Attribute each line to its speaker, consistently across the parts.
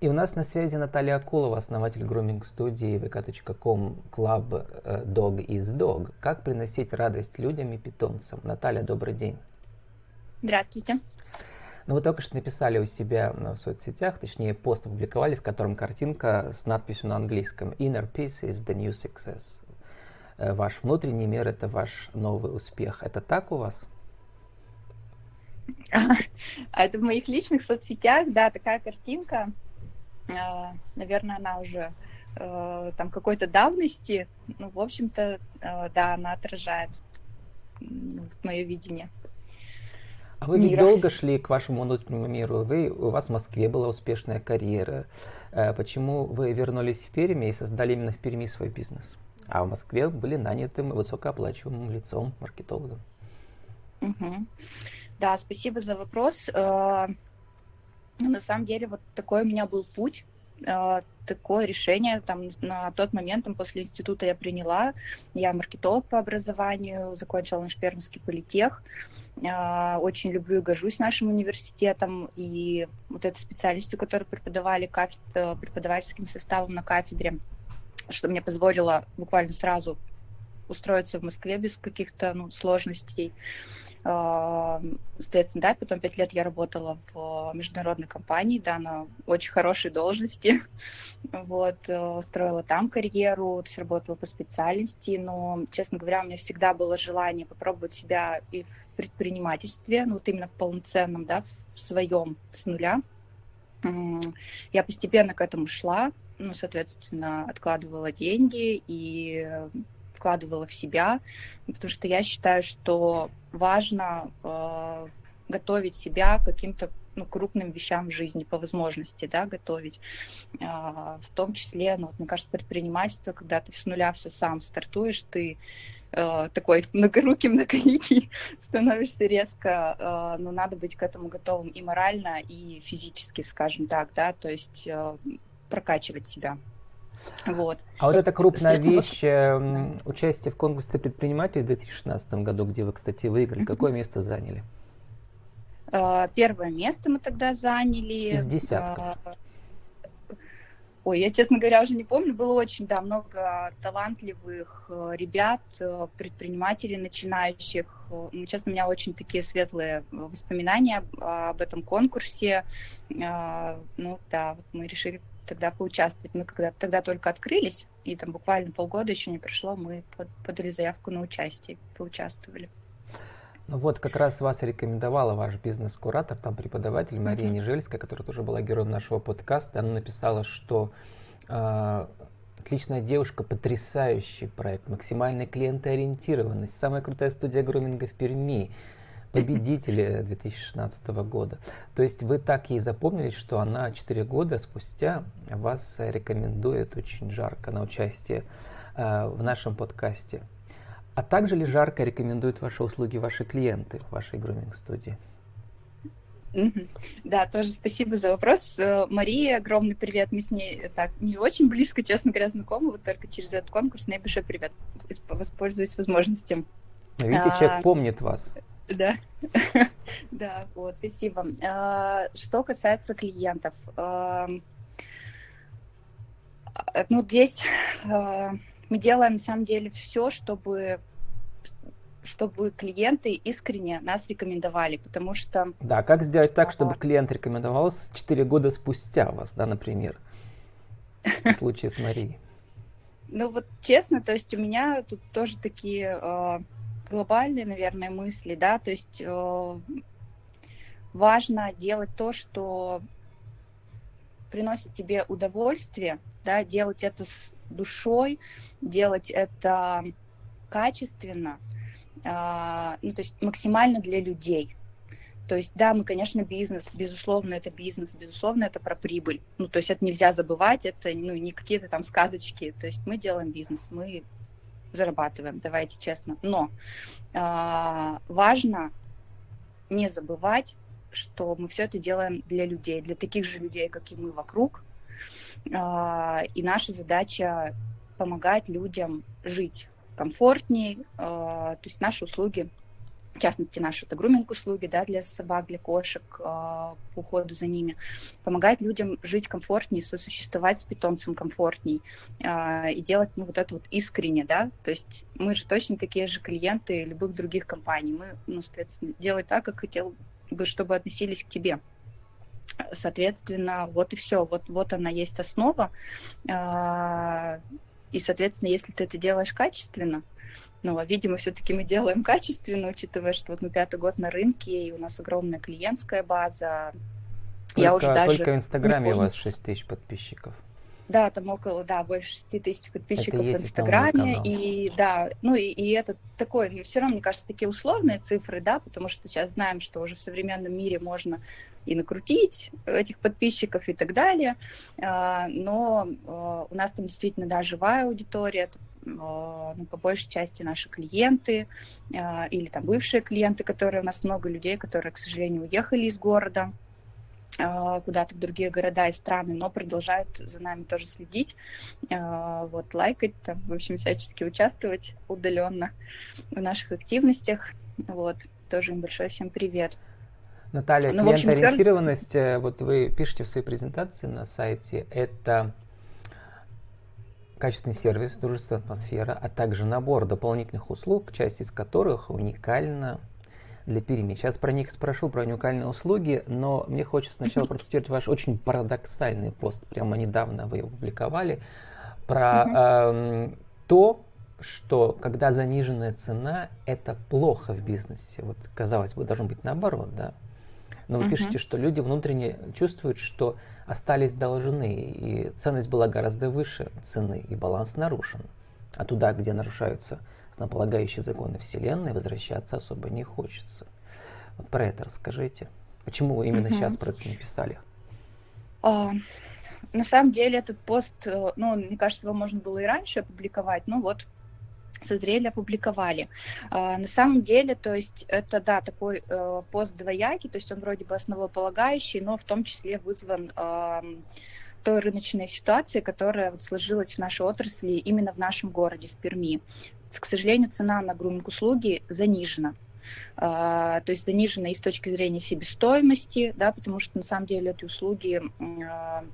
Speaker 1: И у нас на связи Наталья Акулова, основатель груминг-студии vk.com Club э, Dog is Dog. Как приносить радость людям и питомцам? Наталья, добрый день.
Speaker 2: Здравствуйте.
Speaker 1: Ну, вы только что написали у себя в соцсетях, точнее, пост опубликовали, в котором картинка с надписью на английском «Inner peace is the new success». Э, ваш внутренний мир – это ваш новый успех. Это так у вас?
Speaker 2: А это в моих личных соцсетях, да, такая картинка. А, наверное, она уже э, там какой-то давности. Ну, в общем-то, э, да, она отражает мое видение.
Speaker 1: А вы ведь долго шли к вашему внутреннему миру. Вы, у вас в Москве была успешная карьера. Э, почему вы вернулись в Перми и создали именно в Перми свой бизнес? А в Москве были нанятым высокооплачиваемым лицом, маркетологом.
Speaker 2: Угу. Да, спасибо за вопрос. На самом деле вот такой у меня был путь, э, такое решение там на тот момент там, после института я приняла. Я маркетолог по образованию, закончила наш пермский политех. Э, очень люблю и горжусь нашим университетом и вот этой специальностью, которую преподавали кафед... Э, преподавательским составом на кафедре, что мне позволило буквально сразу устроиться в Москве без каких-то ну, сложностей. Соответственно, да, потом пять лет я работала в международной компании, да, на очень хорошей должности, вот, э, строила там карьеру, то есть работала по специальности, но, честно говоря, у меня всегда было желание попробовать себя и в предпринимательстве, ну, вот именно в полноценном, да, в своем, с нуля. Я постепенно к этому шла, ну, соответственно, откладывала деньги и вкладывала в себя, потому что я считаю, что важно э, готовить себя к каким-то ну, крупным вещам в жизни по возможности, да, готовить. Э, в том числе, ну, мне кажется, предпринимательство, когда ты с нуля все сам стартуешь, ты э, такой многорукий, многоликий становишься резко, э, но надо быть к этому готовым и морально, и физически, скажем так, да, то есть э, прокачивать себя.
Speaker 1: Вот. А вот эта крупная вещь, э, участие в конкурсе предпринимателей в 2016 году, где вы, кстати, выиграли, какое место заняли?
Speaker 2: А, первое место мы тогда заняли.
Speaker 1: Из десятка. А,
Speaker 2: ой, я, честно говоря, уже не помню. Было очень, да, много талантливых э, ребят, э, предпринимателей начинающих. Ну, честно, у меня очень такие светлые воспоминания об этом конкурсе. Ну, да, вот мы решили тогда поучаствовать. Мы когда тогда только открылись, и там буквально полгода еще не прошло, мы подали заявку на участие, поучаствовали.
Speaker 1: Ну вот, как раз вас рекомендовала ваш бизнес-куратор, там преподаватель Мария uh-huh. Нежельская, которая тоже была героем нашего подкаста. Она написала, что э, отличная девушка, потрясающий проект, максимальная клиентоориентированность, самая крутая студия груминга в Перми победители 2016 года. То есть вы так ей запомнились, что она 4 года спустя вас рекомендует очень жарко на участие э, в нашем подкасте. А также ли жарко рекомендуют ваши услуги ваши клиенты в вашей груминг-студии?
Speaker 2: Да, тоже спасибо за вопрос. Э, Мария, огромный привет. Мы с ней так не очень близко, честно говоря, знакомы. Вот только через этот конкурс. Мне большой привет. Воспользуюсь возможностью.
Speaker 1: Видите, человек а, помнит вас.
Speaker 2: Да, да, вот, спасибо. А, что касается клиентов, а, ну, здесь а, мы делаем, на самом деле, все, чтобы чтобы клиенты искренне нас рекомендовали, потому что...
Speaker 1: Да, как сделать так, чтобы клиент рекомендовал 4 года спустя вас, да, например, в случае с Марией?
Speaker 2: Ну вот честно, то есть у меня тут тоже такие глобальные, наверное, мысли, да, то есть э, важно делать то, что приносит тебе удовольствие, да, делать это с душой, делать это качественно, э, ну, то есть максимально для людей. То есть, да, мы, конечно, бизнес, безусловно, это бизнес, безусловно, это про прибыль. Ну, то есть это нельзя забывать, это ну, не какие-то там сказочки. То есть мы делаем бизнес, мы зарабатываем, давайте честно. Но э, важно не забывать, что мы все это делаем для людей, для таких же людей, как и мы вокруг. Э, и наша задача помогать людям жить комфортнее. Э, то есть наши услуги в частности, наши это груминг-услуги да, для собак, для кошек, э, по уходу за ними, помогать людям жить комфортнее, сосуществовать с питомцем комфортней э, и делать ну, вот это вот искренне, да, то есть мы же точно такие же клиенты любых других компаний, мы, ну, соответственно, делать так, как хотел бы, чтобы относились к тебе. Соответственно, вот и все, вот, вот она есть основа, э, и, соответственно, если ты это делаешь качественно, но, видимо, все-таки мы делаем качественно, учитывая, что вот мы пятый год на рынке, и у нас огромная клиентская база.
Speaker 1: Только, Я уже даже только в Инстаграме у вас 6 тысяч подписчиков.
Speaker 2: Да, там около, да, больше 6 тысяч подписчиков в Инстаграме. И да, ну и, и это такое, ну, все равно, мне кажется, такие условные цифры, да, потому что сейчас знаем, что уже в современном мире можно и накрутить этих подписчиков и так далее. А, но а, у нас там действительно, да, живая аудитория, ну, по большей части наши клиенты а, или там бывшие клиенты, которые у нас много людей, которые, к сожалению, уехали из города а, куда-то в другие города и страны, но продолжают за нами тоже следить, вот, лайкать, там, в общем, всячески участвовать удаленно в наших активностях, вот, тоже им большой всем привет.
Speaker 1: Наталья, ну, клиентоориентированность, общем, э, вот вы пишете в своей презентации на сайте, это качественный сервис, дружественная атмосфера, а также набор дополнительных услуг, часть из которых уникальна для Перми. Сейчас про них спрошу, про уникальные услуги, но мне хочется сначала процитировать ваш очень парадоксальный пост, прямо недавно вы его публиковали, про э, то, что когда заниженная цена, это плохо в бизнесе. Вот, казалось бы, должно быть наоборот, да. Но вы uh-huh. пишете, что люди внутренне чувствуют, что остались должны, и ценность была гораздо выше цены, и баланс нарушен. А туда, где нарушаются основополагающие законы Вселенной, возвращаться особо не хочется. Вот про это расскажите. Почему вы именно uh-huh. сейчас про это написали?
Speaker 2: Uh, на самом деле этот пост, э, ну, мне кажется, его можно было и раньше опубликовать, но вот созрели, опубликовали. А, на самом деле, то есть это, да, такой э, пост двоякий, то есть он вроде бы основополагающий, но в том числе вызван той рыночной ситуацией, которая вот сложилась в нашей отрасли именно в нашем городе, в Перми. К сожалению, цена на груминг-услуги занижена. Uh, то есть занижена и с точки зрения себестоимости, да, потому что на самом деле эти услуги uh,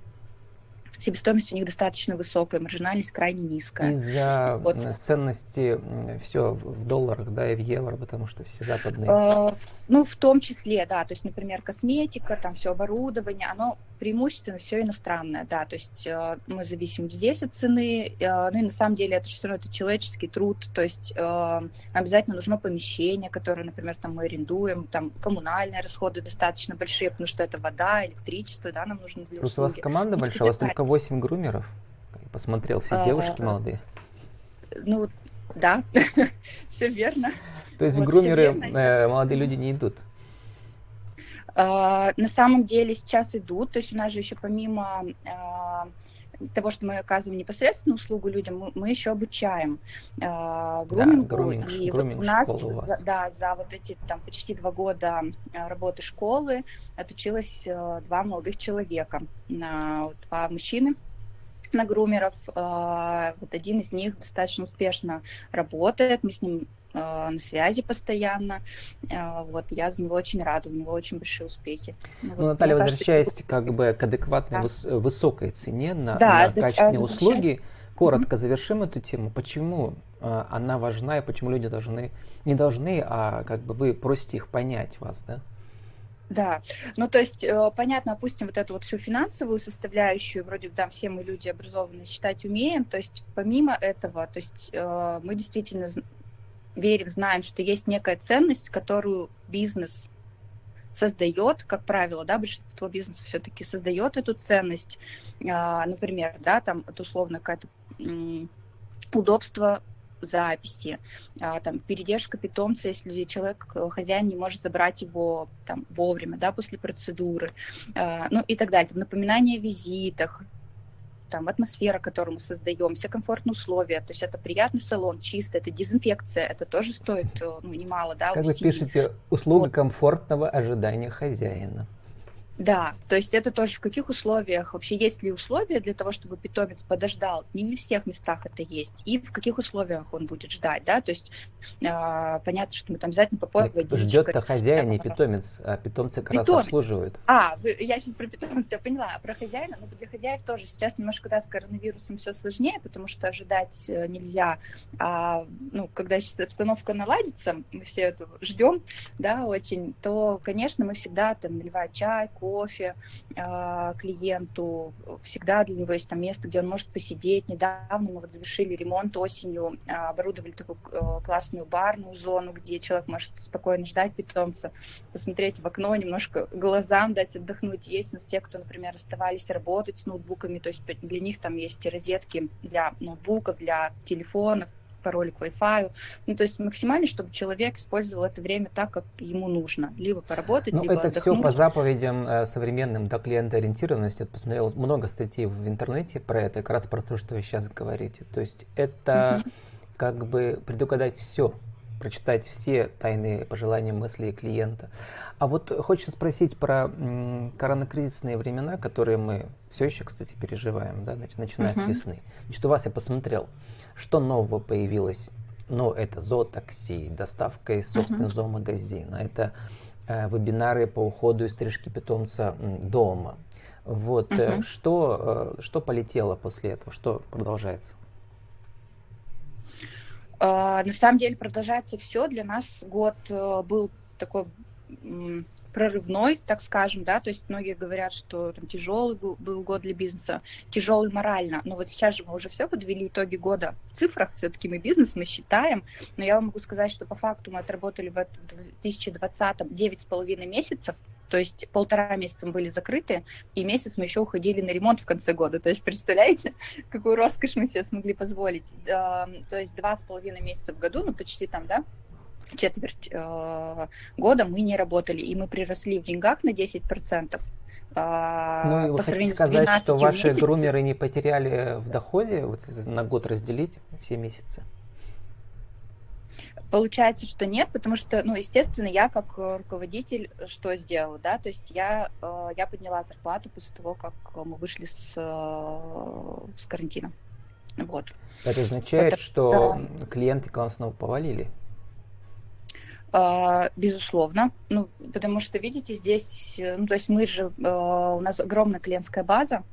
Speaker 2: себестоимость у них достаточно высокая, маржинальность крайне низкая.
Speaker 1: Из-за вот. ценности все в долларах, да, и в евро, потому что все западные. Э,
Speaker 2: ну, в том числе, да, то есть, например, косметика, там все оборудование, оно преимущественно все иностранное, да, то есть э, мы зависим здесь от цены, э, ну и на самом деле это все равно это человеческий труд, то есть э, обязательно нужно помещение, которое, например, там мы арендуем, там коммунальные расходы достаточно большие, потому что это вода, электричество, да, нам нужно для
Speaker 1: Просто услуги. у вас команда большая, у вас только 8 грумеров, посмотрел, все девушки молодые.
Speaker 2: Ну, да, все верно.
Speaker 1: То есть вот, грумеры, верно, молодые люди не идут?
Speaker 2: А, на самом деле сейчас идут, то есть у нас же еще помимо а, того, что мы оказываем непосредственно услугу людям, мы, мы еще обучаем э, грумингу. Да, груминг, и груминг вот у нас, у за, да, за вот эти там почти два года работы школы отучилось э, два молодых человека, э, два мужчины на грумеров. Э, вот один из них достаточно успешно работает, мы с ним на связи постоянно. Э, вот, я за него очень рада, у него очень большие успехи.
Speaker 1: Ну, вот, Наталья, возвращаясь кажется, как бы к адекватной, да. выс- высокой цене на, да, на качественные услуги, коротко mm-hmm. завершим эту тему. Почему э, она важна и почему люди должны, не должны, а как бы вы просите их понять вас, да?
Speaker 2: Да, ну то есть понятно, опустим вот эту вот всю финансовую составляющую, вроде да, все мы люди образованные, считать умеем, то есть помимо этого, то есть мы действительно верим, знаем, что есть некая ценность, которую бизнес создает, как правило, да, большинство бизнесов все-таки создает эту ценность, а, например, да, там это условно какое-то удобство записи, а, там, передержка питомца, если человек, хозяин не может забрать его там, вовремя, да, после процедуры, а, ну и так далее, там, напоминание о визитах, там атмосфера, которую мы создаем, все комфортные условия, то есть это приятный салон, чисто, это дезинфекция, это тоже стоит э, ну, немало, да,
Speaker 1: Как усилий. вы пишете, услуга вот. комфортного ожидания хозяина.
Speaker 2: Да, то есть это тоже в каких условиях, вообще есть ли условия для того, чтобы питомец подождал, не во всех местах это есть, и в каких условиях он будет ждать, да, то есть э, понятно, что мы там обязательно попоем
Speaker 1: Ждет-то хозяин, не питомец, а питомцы как питомец. раз обслуживают.
Speaker 2: А, вы, я сейчас про питомца все поняла, а про хозяина, но для хозяев тоже сейчас немножко, да, с коронавирусом все сложнее, потому что ожидать э, нельзя, а, ну, когда сейчас обстановка наладится, мы все это ждем, да, очень, то, конечно, мы всегда там наливаем чай, кофе, э, клиенту, всегда для него есть там место, где он может посидеть. Недавно мы вот завершили ремонт осенью, э, оборудовали такую э, классную барную зону, где человек может спокойно ждать питомца, посмотреть в окно, немножко глазам дать отдохнуть. Есть у нас те, кто, например, оставались работать с ноутбуками, то есть для них там есть розетки для ноутбуков, для телефонов, пароли к Wi-Fi. Ну, то есть максимально, чтобы человек использовал это время так, как ему нужно. Либо поработать,
Speaker 1: ну,
Speaker 2: либо
Speaker 1: это
Speaker 2: отдохнуть.
Speaker 1: все по заповедям э, современным да, клиентоориентированности. Я посмотрел много статей в интернете про это, как раз про то, что вы сейчас говорите. То есть это mm-hmm. как бы предугадать все, прочитать все тайные пожелания, мысли клиента. А вот хочется спросить про м, коронакризисные времена, которые мы все еще, кстати, переживаем, да, начиная uh-huh. с весны. Значит, у вас я посмотрел, что нового появилось? Ну, это зоотакси, доставка из собственного uh-huh. зоомагазина, это э, вебинары по уходу и стрижке питомца дома. Вот, uh-huh. что, э, что полетело после этого, что продолжается?
Speaker 2: Uh, на самом деле продолжается все. Для нас год uh, был такой прорывной, так скажем, да, то есть многие говорят, что там тяжелый был год для бизнеса, тяжелый морально, но вот сейчас же мы уже все подвели итоги года в цифрах, все-таки мы бизнес, мы считаем, но я вам могу сказать, что по факту мы отработали в 2020 9,5 месяцев, то есть полтора месяца мы были закрыты, и месяц мы еще уходили на ремонт в конце года. То есть представляете, какую роскошь мы себе смогли позволить. То есть два с половиной месяца в году, ну почти там, да, четверть э, года мы не работали, и мы приросли в деньгах на 10%.
Speaker 1: А, ну, и вы хотите сказать, что ваши месяцев. грумеры не потеряли в доходе, вот на год разделить все месяцы?
Speaker 2: Получается, что нет, потому что, ну, естественно, я как руководитель что сделала, да, то есть я, э, я подняла зарплату после того, как мы вышли с, э, с карантина. Вот.
Speaker 1: Это означает, Это, что клиенты к вам снова повалили?
Speaker 2: А, безусловно, ну, потому что, видите, здесь, э, ну, то есть мы же, а, у нас огромная клиентская база,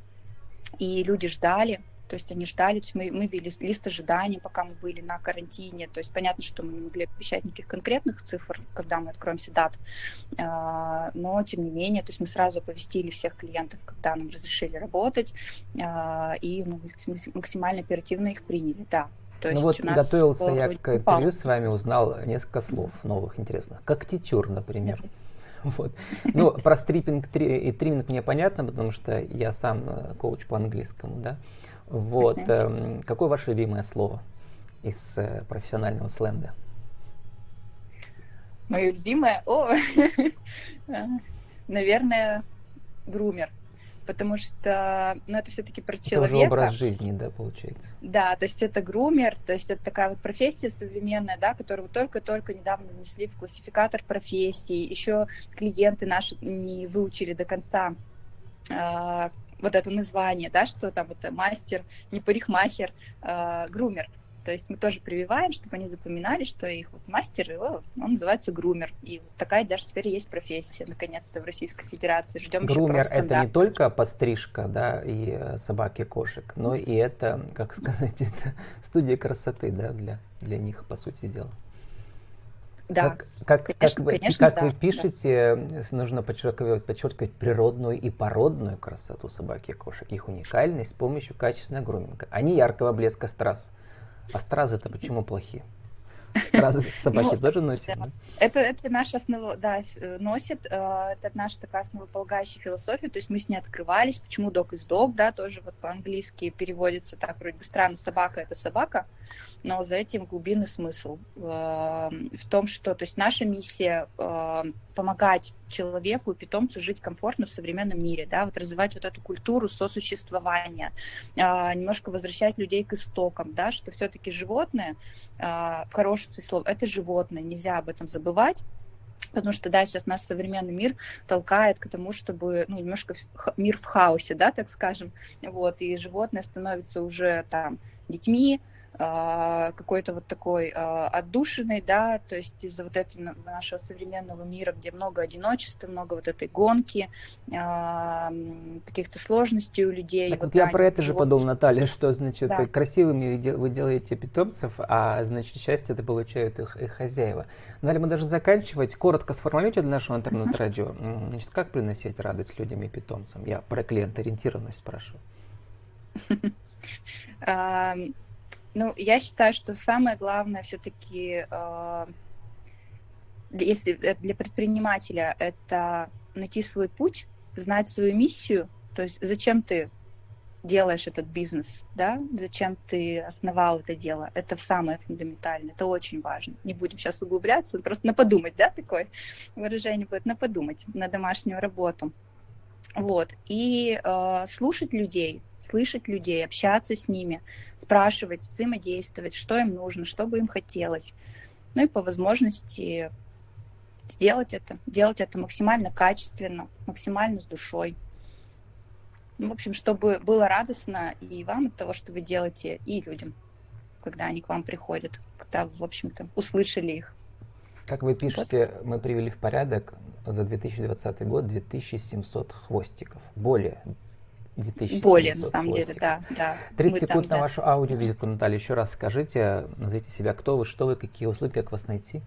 Speaker 2: и люди ждали, то есть они ждали, то есть мы, мы вели лист ожиданий, пока мы были на карантине, то есть понятно, что мы не могли обещать никаких конкретных цифр, когда мы откроемся дат, а, но тем не менее, то есть мы сразу оповестили всех клиентов, когда нам разрешили работать, и ну, максимально оперативно их приняли, да.
Speaker 1: То ну вот готовился я к интервью с вами, узнал несколько слов новых, интересных. Как тетюр, например. Вот. Ну, про стриппинг и триминг мне понятно, потому что я сам э, коуч по английскому, да. Вот. Эм, какое ваше любимое слово из э, профессионального сленга?
Speaker 2: Мое любимое? О, наверное, грумер потому что, ну, это все-таки про человека.
Speaker 1: Это образ жизни, да, получается.
Speaker 2: Да, то есть это грумер, то есть это такая вот профессия современная, да, которую только-только недавно внесли в классификатор профессий. Еще клиенты наши не выучили до конца э, вот это название, да, что там это мастер, не парикмахер, э, грумер. То есть мы тоже прививаем, чтобы они запоминали, что их вот мастер, о, он называется грумер. И вот такая даже теперь есть профессия, наконец-то, в Российской Федерации. Ждем
Speaker 1: грумер это не только подстрижка, да, и э, собаки, кошек, но и это, как сказать, это студия красоты, да, для, для них, по сути дела.
Speaker 2: Да,
Speaker 1: как, как, конечно, как, вы, конечно, как да, вы пишете, да. нужно подчеркивать, подчеркивать природную и породную красоту собаки и кошек, их уникальность с помощью качественного груминга, не яркого блеска страз. А стразы-то почему плохие? Стразы собаки ну, тоже носят?
Speaker 2: Это, это наша основа, да, носит. Э, это наша такая основополагающая философия. То есть мы с ней открывались. Почему док из док, да, тоже вот по-английски переводится так вроде странно. Собака это собака но за этим глубинный смысл. Э, в том, что то есть наша миссия э, помогать человеку и питомцу жить комфортно в современном мире, да, вот развивать вот эту культуру сосуществования, э, немножко возвращать людей к истокам, да, что все-таки животное, в хорошем смысле слова, это животное, нельзя об этом забывать, Потому что, да, сейчас наш современный мир толкает к тому, чтобы, ну, немножко мир в хаосе, да, так скажем, вот, и животное становится уже там детьми, какой-то вот такой а, отдушиной, да, то есть из-за вот этого нашего современного мира, где много одиночества, много вот этой гонки, а, каких-то сложностей у людей.
Speaker 1: Так вот, я про это же подумал, Наталья, что, значит, да. красивыми вы делаете питомцев, а, значит, счастье это получают их, их хозяева. Далее мы должны заканчивать. Коротко сформулируйте для нашего интернет-радио. Значит, как приносить радость людям и питомцам? Я про клиент-ориентированность спрашиваю.
Speaker 2: Ну, я считаю, что самое главное все-таки, э, если для предпринимателя, это найти свой путь, знать свою миссию, то есть зачем ты делаешь этот бизнес, да, зачем ты основал это дело, это самое фундаментальное, это очень важно. Не будем сейчас углубляться, просто на подумать, да, такое выражение будет, на подумать, на домашнюю работу. Вот, и э, слушать людей, слышать людей, общаться с ними, спрашивать, взаимодействовать, что им нужно, что бы им хотелось. Ну и по возможности сделать это, делать это максимально качественно, максимально с душой. Ну, в общем, чтобы было радостно и вам от того, что вы делаете, и людям, когда они к вам приходят, когда в общем-то, услышали их.
Speaker 1: Как вы пишете, вот. мы привели в порядок за 2020 год 2700 хвостиков. Более
Speaker 2: 2700 Более, на самом хвостиков. деле, да. да.
Speaker 1: 30 секунд там, на да. вашу аудиовизитку, Наталья. Еще раз скажите, назовите себя, кто вы, что вы, какие услуги, как вас найти.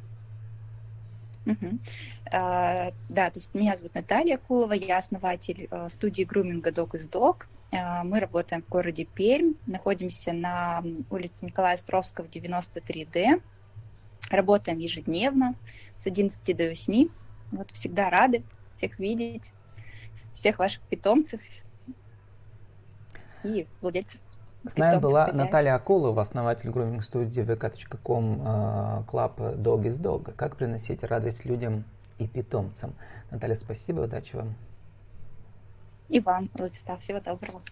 Speaker 2: Угу. А, да, то есть меня зовут Наталья Кулова, я основатель а, студии груминга Dog is Dog. А, мы работаем в городе Пермь, находимся на улице Николая Островского, 93D. Работаем ежедневно с 11 до 8. Вот всегда рады всех видеть, всех ваших питомцев, и владельцев.
Speaker 1: С нами была хозяев. Наталья Акулова, основатель груминг-студии vk.com Club Dog is Dog. Как приносить радость людям и питомцам. Наталья, спасибо, удачи вам.
Speaker 2: И вам, Владислав, всего доброго.